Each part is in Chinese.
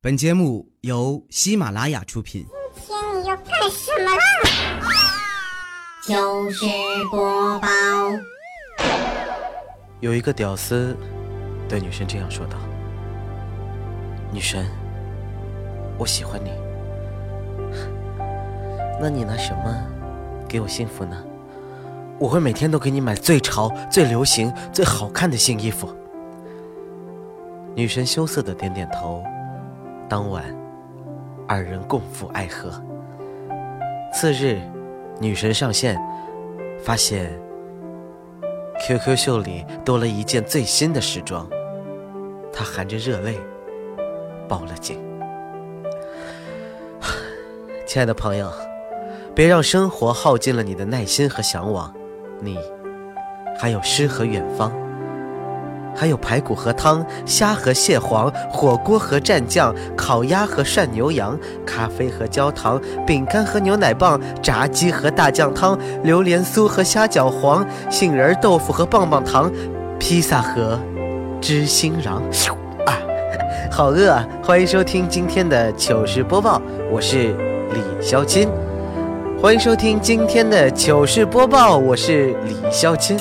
本节目由喜马拉雅出品。今天你要干什么啦？就是播报，有一个屌丝对女神这样说道：“女神，我喜欢你，那你拿什么给我幸福呢？我会每天都给你买最潮、最流行、最好看的新衣服。”女神羞涩的点点头。当晚，二人共赴爱河。次日，女神上线，发现 QQ 秀里多了一件最新的时装，她含着热泪报了警。亲爱的朋友，别让生活耗尽了你的耐心和向往，你还有诗和远方。还有排骨和汤，虾和蟹黄，火锅和蘸酱，烤鸭和涮牛羊，咖啡和焦糖，饼干和牛奶棒，炸鸡和大酱汤，榴莲酥和虾饺黄，杏仁豆腐和棒棒糖，披萨和芝心瓤。啊，好饿啊！欢迎收听今天的糗事播报，我是李潇钦。欢迎收听今天的糗事播报，我是李潇钦。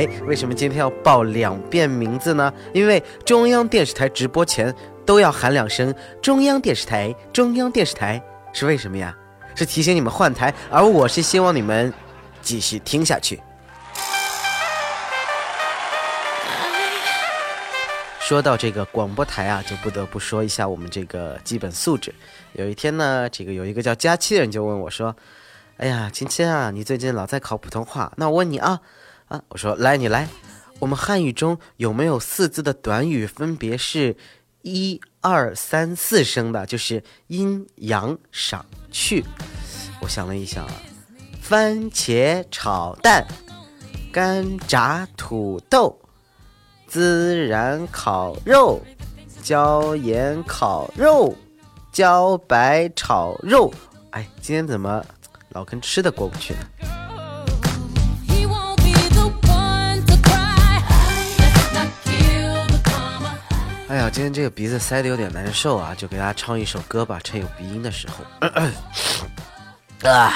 哎，为什么今天要报两遍名字呢？因为中央电视台直播前都要喊两声“中央电视台”，中央电视台是为什么呀？是提醒你们换台，而我是希望你们继续听下去。说到这个广播台啊，就不得不说一下我们这个基本素质。有一天呢，这个有一个叫佳期的人就问我说：“哎呀，亲亲啊，你最近老在考普通话，那我问你啊。”啊，我说来，你来。我们汉语中有没有四字的短语，分别是一二三四声的，就是阴阳赏去。我想了一想啊，番茄炒蛋，干炸土豆，孜然烤肉，椒盐烤肉，茭白炒肉。哎，今天怎么老跟吃的过不去呢？哎呀，今天这个鼻子塞的有点难受啊，就给大家唱一首歌吧，趁有鼻音的时候。啊，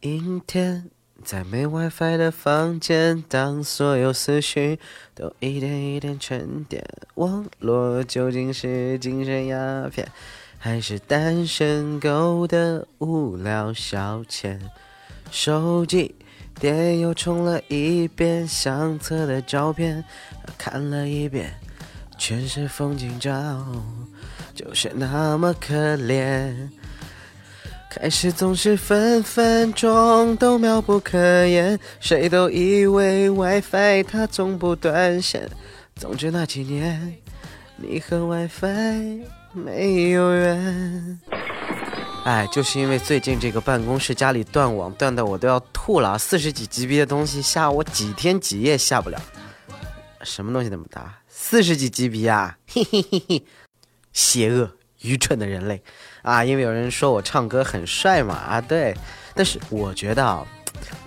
阴天，在没 WiFi 的房间，当所有思绪都一点一点沉淀，网络究竟是精神鸦片，还是单身狗的无聊消遣？手机。电又充了一遍，相册的照片看了一遍，全是风景照，就是那么可怜。开始总是分分钟都妙不可言，谁都以为 WiFi 它总不断线。总之那几年，你和 WiFi 没有缘。哎，就是因为最近这个办公室家里断网，断的我都要吐了。四十几 GB 的东西下我几天几夜下不了，什么东西那么大？四十几 GB 啊！嘿嘿嘿嘿，邪恶愚蠢的人类啊！因为有人说我唱歌很帅嘛啊，对。但是我觉得啊，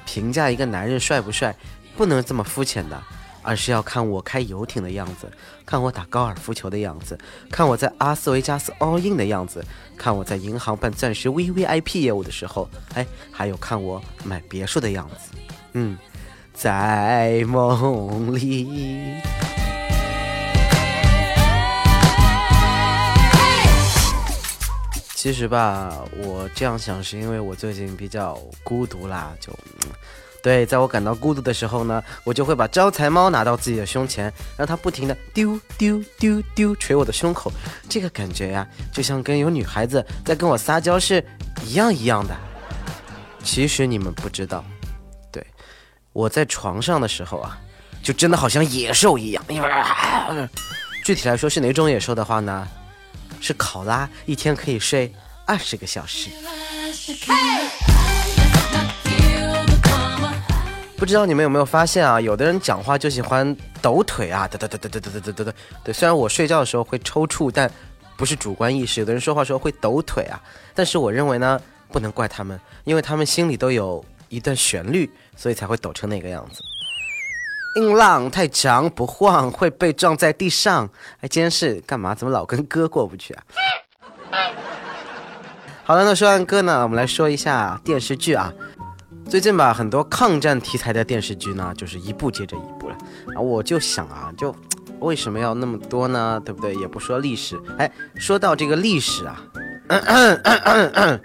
评价一个男人帅不帅，不能这么肤浅的。而是要看我开游艇的样子，看我打高尔夫球的样子，看我在阿斯维加斯 all in 的样子，看我在银行办钻石 V V I P 业务的时候，哎，还有看我买别墅的样子。嗯，在梦里。其实吧，我这样想是因为我最近比较孤独啦，就。对，在我感到孤独的时候呢，我就会把招财猫拿到自己的胸前，让它不停的丢丢丢丢捶我的胸口，这个感觉呀，就像跟有女孩子在跟我撒娇是一样一样的。其实你们不知道，对，我在床上的时候啊，就真的好像野兽一样。具体来说是哪种野兽的话呢？是考拉，一天可以睡二十个小时。不知道你们有没有发现啊？有的人讲话就喜欢抖腿啊，哒哒哒哒哒哒哒哒哒。对，虽然我睡觉的时候会抽搐，但不是主观意识。有的人说话时候会抖腿啊，但是我认为呢，不能怪他们，因为他们心里都有一段旋律，所以才会抖成那个样子。音浪太强不晃会被撞在地上。哎，今天是干嘛？怎么老跟歌过不去啊？好了，那说完歌呢，我们来说一下电视剧啊。最近吧，很多抗战题材的电视剧呢，就是一部接着一部了。啊，我就想啊，就为什么要那么多呢？对不对？也不说历史。哎，说到这个历史啊。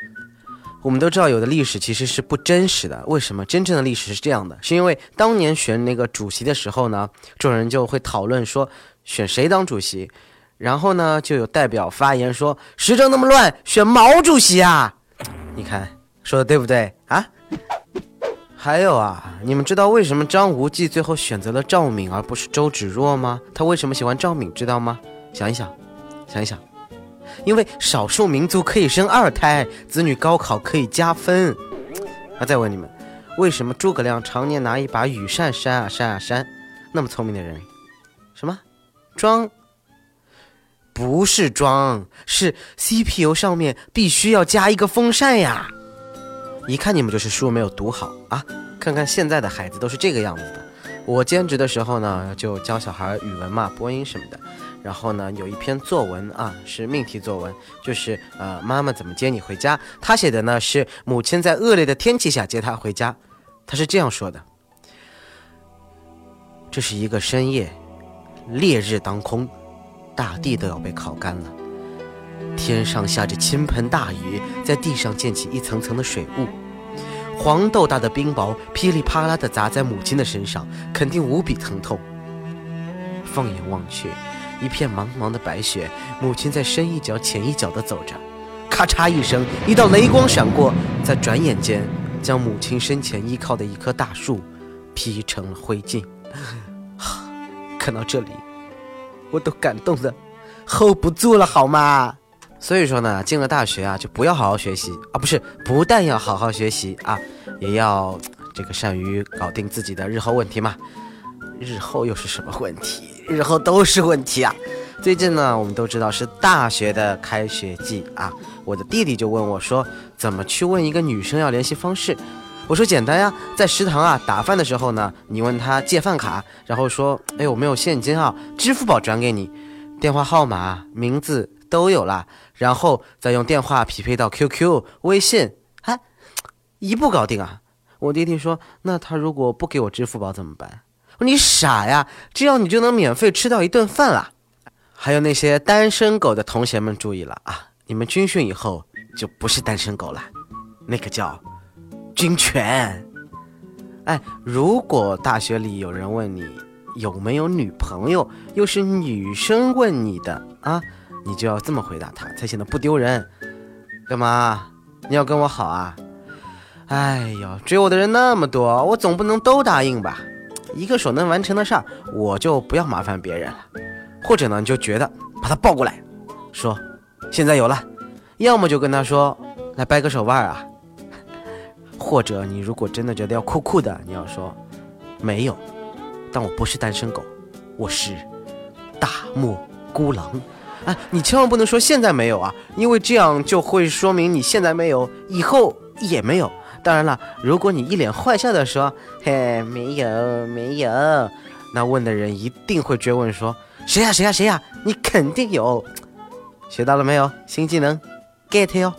我们都知道，有的历史其实是不真实的。为什么？真正的历史是这样的，是因为当年选那个主席的时候呢，众人就会讨论说选谁当主席，然后呢，就有代表发言说时政那么乱，选毛主席啊！你看说的对不对啊？还有啊，你们知道为什么张无忌最后选择了赵敏而不是周芷若吗？他为什么喜欢赵敏？知道吗？想一想，想一想。因为少数民族可以生二胎，子女高考可以加分。那再问你们，为什么诸葛亮常年拿一把羽扇扇啊扇啊扇？那么聪明的人，什么？装？不是装，是 CPU 上面必须要加一个风扇呀。一看你们就是书没有读好啊！看看现在的孩子都是这个样子的。我兼职的时候呢，就教小孩语文嘛，播音什么的。然后呢，有一篇作文啊，是命题作文，就是呃，妈妈怎么接你回家？他写的呢是母亲在恶劣的天气下接他回家，他是这样说的：这是一个深夜，烈日当空，大地都要被烤干了，天上下着倾盆大雨，在地上溅起一层层的水雾，黄豆大的冰雹噼里啪啦地砸在母亲的身上，肯定无比疼痛。放眼望去。一片茫茫的白雪，母亲在深一脚浅一脚地走着，咔嚓一声，一道雷光闪过，在转眼间将母亲身前依靠的一棵大树劈成了灰烬。看到这里，我都感动的 hold 不住了，好吗？所以说呢，进了大学啊，就不要好好学习啊，不是，不但要好好学习啊，也要这个善于搞定自己的日后问题嘛。日后又是什么问题？日后都是问题啊！最近呢，我们都知道是大学的开学季啊。我的弟弟就问我说：“怎么去问一个女生要联系方式？”我说：“简单呀，在食堂啊打饭的时候呢，你问她借饭卡，然后说：‘哎，我没有现金啊，支付宝转给你，电话号码、名字都有了，然后再用电话匹配到 QQ、微信，啊，一步搞定啊！’我弟弟说：‘那他如果不给我支付宝怎么办？’你傻呀！这样你就能免费吃到一顿饭了。还有那些单身狗的同学们注意了啊！你们军训以后就不是单身狗了，那个叫军犬。哎，如果大学里有人问你有没有女朋友，又是女生问你的啊，你就要这么回答他，才显得不丢人。干嘛？你要跟我好啊？哎呦，追我的人那么多，我总不能都答应吧？一个手能完成的事儿，我就不要麻烦别人了。或者呢，你就觉得把他抱过来，说现在有了，要么就跟他说来掰个手腕啊。或者你如果真的觉得要酷酷的，你要说没有，但我不是单身狗，我是大漠孤狼。哎，你千万不能说现在没有啊，因为这样就会说明你现在没有，以后也没有。当然了，如果你一脸坏笑的说“嘿，没有没有”，那问的人一定会追问说“谁呀谁呀谁呀”，你肯定有。学到了没有？新技能，get 哟。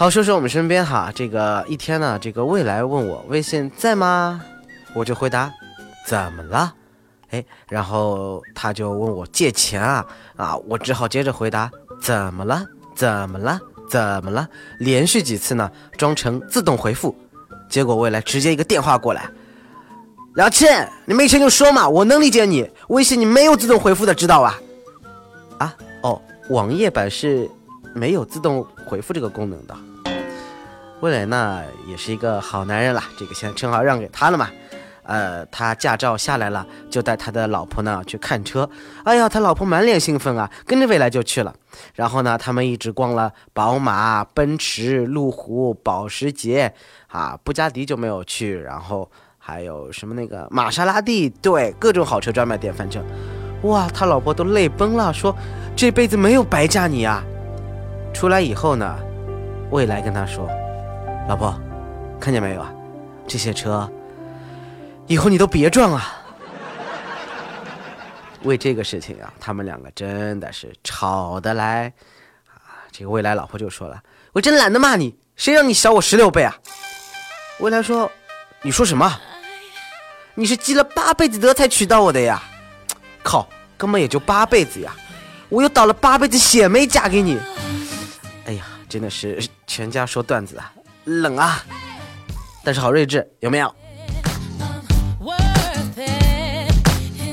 好，说说我们身边哈，这个一天呢，这个未来问我微信在吗？我就回答，怎么了？哎，然后他就问我借钱啊啊！我只好接着回答：怎么了？怎么了？怎么了？连续几次呢，装成自动回复，结果未来直接一个电话过来：老七，你没钱就说嘛，我能理解你。微信你没有自动回复的，知道吧？啊哦，网页版是没有自动回复这个功能的。未来呢，也是一个好男人了，这个现在称号让给他了嘛。呃，他驾照下来了，就带他的老婆呢去看车。哎呀，他老婆满脸兴奋啊，跟着未来就去了。然后呢，他们一直逛了宝马、奔驰、路虎、保时捷，啊，布加迪就没有去。然后还有什么那个玛莎拉蒂，对，各种好车专卖店。反正，哇，他老婆都泪崩了，说这辈子没有白嫁你啊。出来以后呢，未来跟他说：“老婆，看见没有啊？这些车以后你都别撞啊！” 为这个事情啊，他们两个真的是吵得来啊！这个未来老婆就说了：“我真懒得骂你，谁让你小我十六倍啊？”未来说：“你说什么？你是积了八辈子德才娶到我的呀？靠，根本也就八辈子呀！我又倒了八辈子血霉嫁给你。哎呀，真的是全家说段子啊，冷啊！但是好睿智，有没有？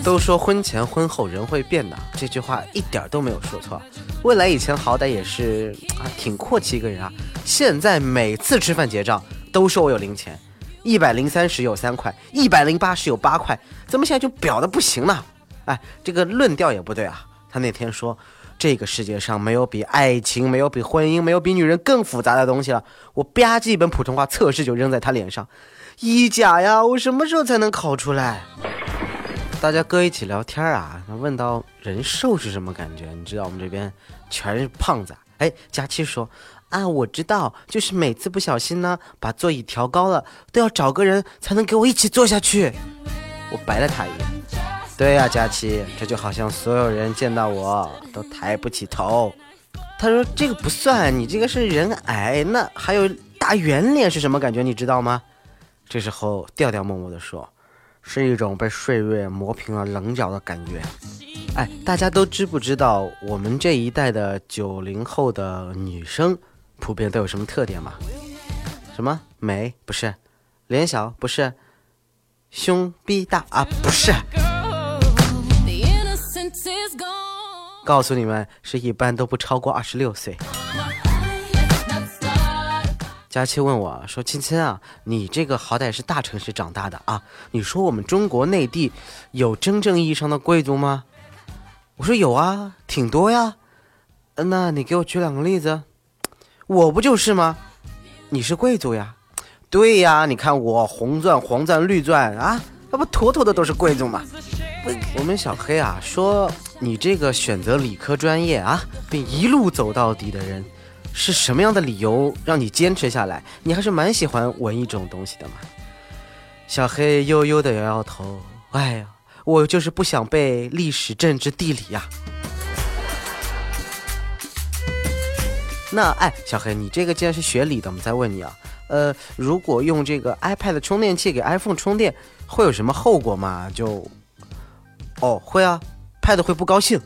都说婚前婚后人会变的，这句话一点都没有说错。未来以前好歹也是啊，挺阔气一个人啊，现在每次吃饭结账。都说我有零钱，一百零三十有三块，一百零八十有八块，怎么现在就表的不行呢？哎，这个论调也不对啊。他那天说，这个世界上没有比爱情、没有比婚姻、没有比女人更复杂的东西了。我吧唧一本普通话测试就扔在他脸上，一甲呀，我什么时候才能考出来？大家哥一起聊天啊，问到人瘦是什么感觉？你知道我们这边全是胖子。哎，佳期说。啊，我知道，就是每次不小心呢，把座椅调高了，都要找个人才能给我一起坐下去。我白了他一眼。对呀，佳琪，这就好像所有人见到我都抬不起头。他说这个不算，你这个是人矮，那还有大圆脸是什么感觉？你知道吗？这时候调调默默地说，是一种被岁月磨平了棱角的感觉。哎，大家都知不知道我们这一代的九零后的女生？普遍都有什么特点吗？什么美不是，脸小不是，胸逼大啊不是。告诉你们，是一般都不超过二十六岁。佳期问我说：“亲亲啊，你这个好歹是大城市长大的啊，你说我们中国内地有真正意义上的贵族吗？”我说：“有啊，挺多呀。”那你给我举两个例子。我不就是吗？你是贵族呀，对呀，你看我红钻、黄钻、绿钻啊，那不妥妥的都是贵族吗？我们小黑啊说，你这个选择理科专业啊，并一路走到底的人，是什么样的理由让你坚持下来？你还是蛮喜欢文艺这种东西的嘛？小黑悠悠的摇摇头，哎呀，我就是不想背历史、政治、地理呀。那哎，小黑，你这个既然是学理的，我们再问你啊，呃，如果用这个 iPad 充电器给 iPhone 充电，会有什么后果吗？就，哦，会啊，Pad 会不高兴。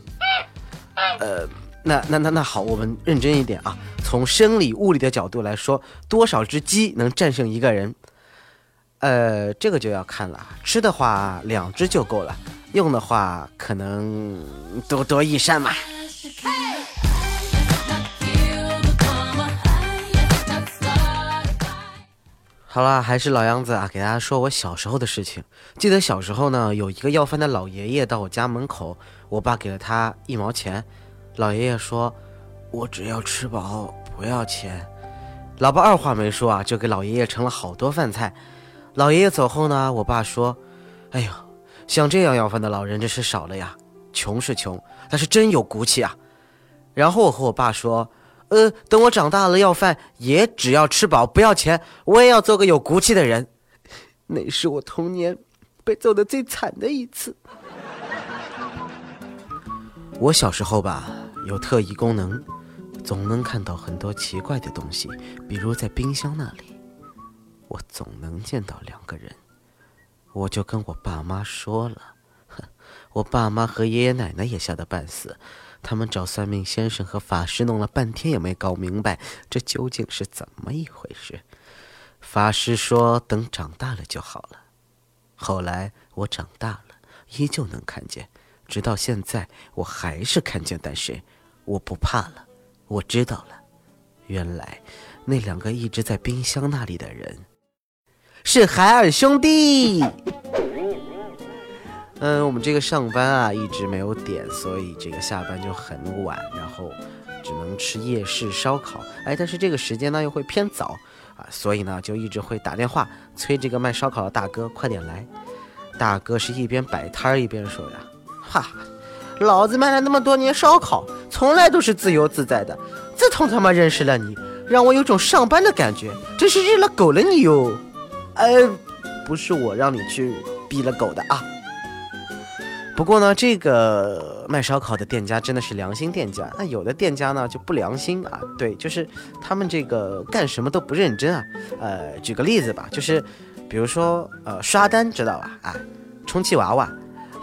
呃，那那那那好，我们认真一点啊，从生理物理的角度来说，多少只鸡能战胜一个人？呃，这个就要看了，吃的话两只就够了，用的话可能多多益善嘛。好了，还是老样子啊，给大家说我小时候的事情。记得小时候呢，有一个要饭的老爷爷到我家门口，我爸给了他一毛钱。老爷爷说：“我只要吃饱，不要钱。”老爸二话没说啊，就给老爷爷盛了好多饭菜。老爷爷走后呢，我爸说：“哎呦，像这样要饭的老人真是少了呀。穷是穷，但是真有骨气啊。”然后我和我爸说。呃，等我长大了要饭也只要吃饱不要钱，我也要做个有骨气的人。那是我童年被揍的最惨的一次。我小时候吧有特异功能，总能看到很多奇怪的东西，比如在冰箱那里，我总能见到两个人。我就跟我爸妈说了，我爸妈和爷爷奶奶也吓得半死。他们找算命先生和法师弄了半天也没搞明白这究竟是怎么一回事。法师说等长大了就好了。后来我长大了，依旧能看见，直到现在我还是看见，但是我不怕了。我知道了，原来那两个一直在冰箱那里的人是海尔兄弟。嗯，我们这个上班啊一直没有点，所以这个下班就很晚，然后只能吃夜市烧烤。哎，但是这个时间呢又会偏早啊，所以呢就一直会打电话催这个卖烧烤的大哥快点来。大哥是一边摆摊儿一边说呀：“哈，老子卖了那么多年烧烤，从来都是自由自在的，自从他妈认识了你，让我有种上班的感觉，真是日了狗了你哟！呃，不是我让你去逼了狗的啊。不过呢，这个卖烧烤的店家真的是良心店家。那有的店家呢就不良心啊，对，就是他们这个干什么都不认真啊。呃，举个例子吧，就是比如说呃刷单知道吧？啊，充气娃娃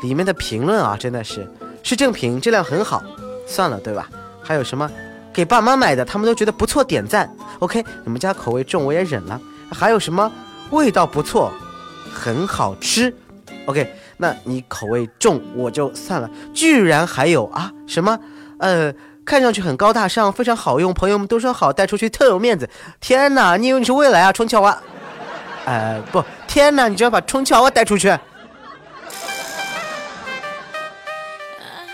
里面的评论啊，真的是是正品，质量很好，算了，对吧？还有什么给爸妈买的，他们都觉得不错，点赞。OK，你们家口味重我也忍了。还有什么味道不错，很好吃。OK。那你口味重我就算了，居然还有啊什么，呃，看上去很高大上，非常好用，朋友们都说好，带出去特有面子。天哪，你以为你是未来啊，充气娃娃？呃，不，天哪，你居然把充气娃娃带出去？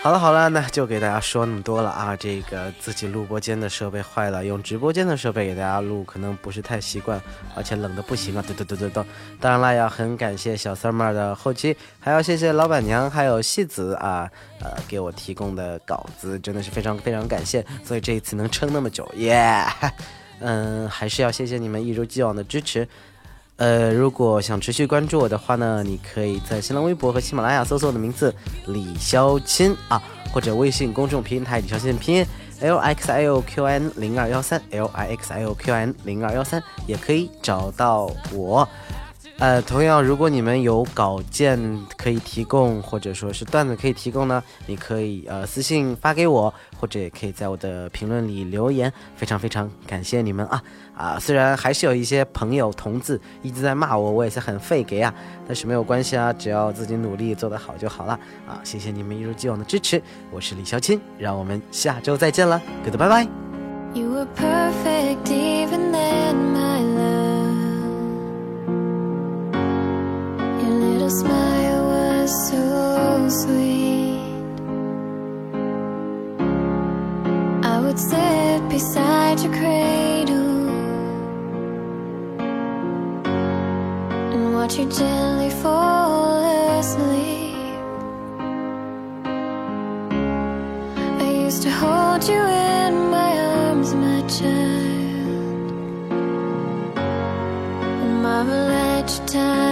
好了好了，那就给大家说那么多了啊！这个自己录播间的设备坏了，用直播间的设备给大家录，可能不是太习惯，而且冷的不行啊！嘟嘟嘟嘟嘟。当然了，要很感谢小三妹的后期，还要谢谢老板娘还有戏子啊，呃，给我提供的稿子真的是非常非常感谢，所以这一次能撑那么久，耶！嗯，还是要谢谢你们一如既往的支持。呃，如果想持续关注我的话呢，你可以在新浪微博和喜马拉雅搜索我的名字李潇钦啊，或者微信公众平台李潇钦的拼音 L X I O Q N 零二幺三 L I X I O Q N 零二幺三也可以找到我。呃，同样，如果你们有稿件可以提供，或者说是段子可以提供呢，你可以呃私信发给我，或者也可以在我的评论里留言，非常非常感谢你们啊啊！虽然还是有一些朋友同志一直在骂我，我也是很费给啊，但是没有关系啊，只要自己努力做得好就好了啊！谢谢你们一如既往的支持，我是李小钦，让我们下周再见了，哥的拜拜。You were perfect even sweet. I would sit beside your cradle and watch you gently fall asleep. I used to hold you in my arms, my child, and marvel at your tiny.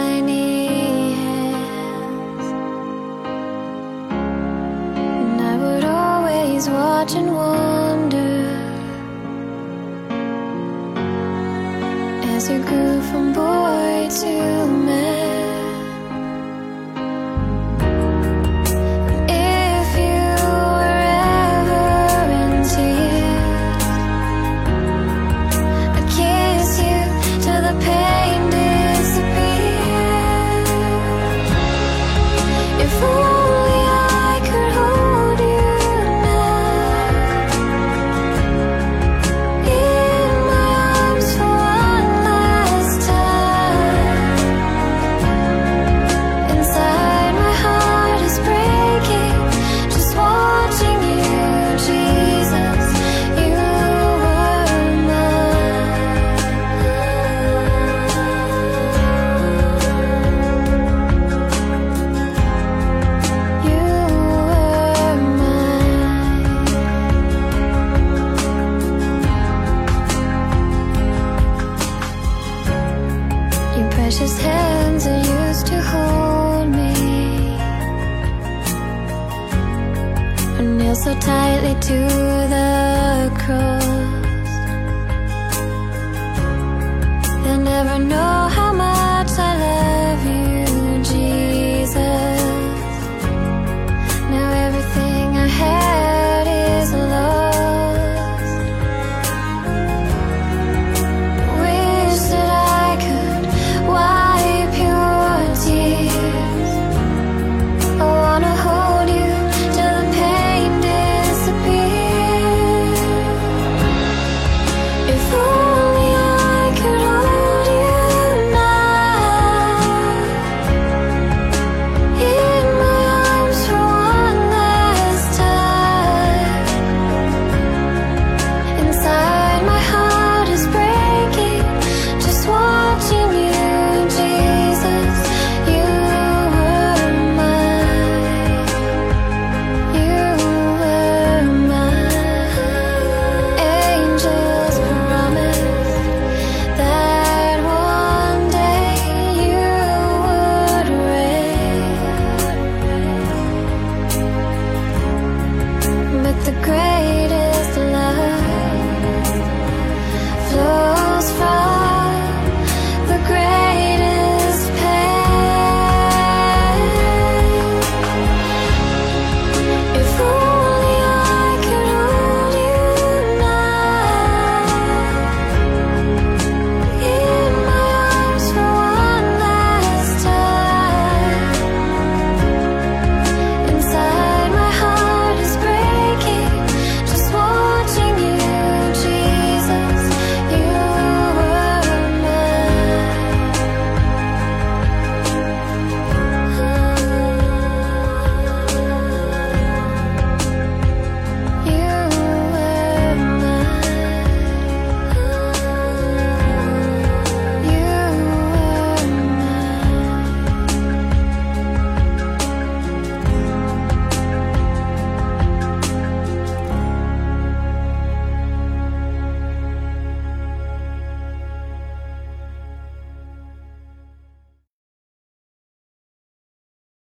precious hands that used to hold me. I kneel so tightly to the cross.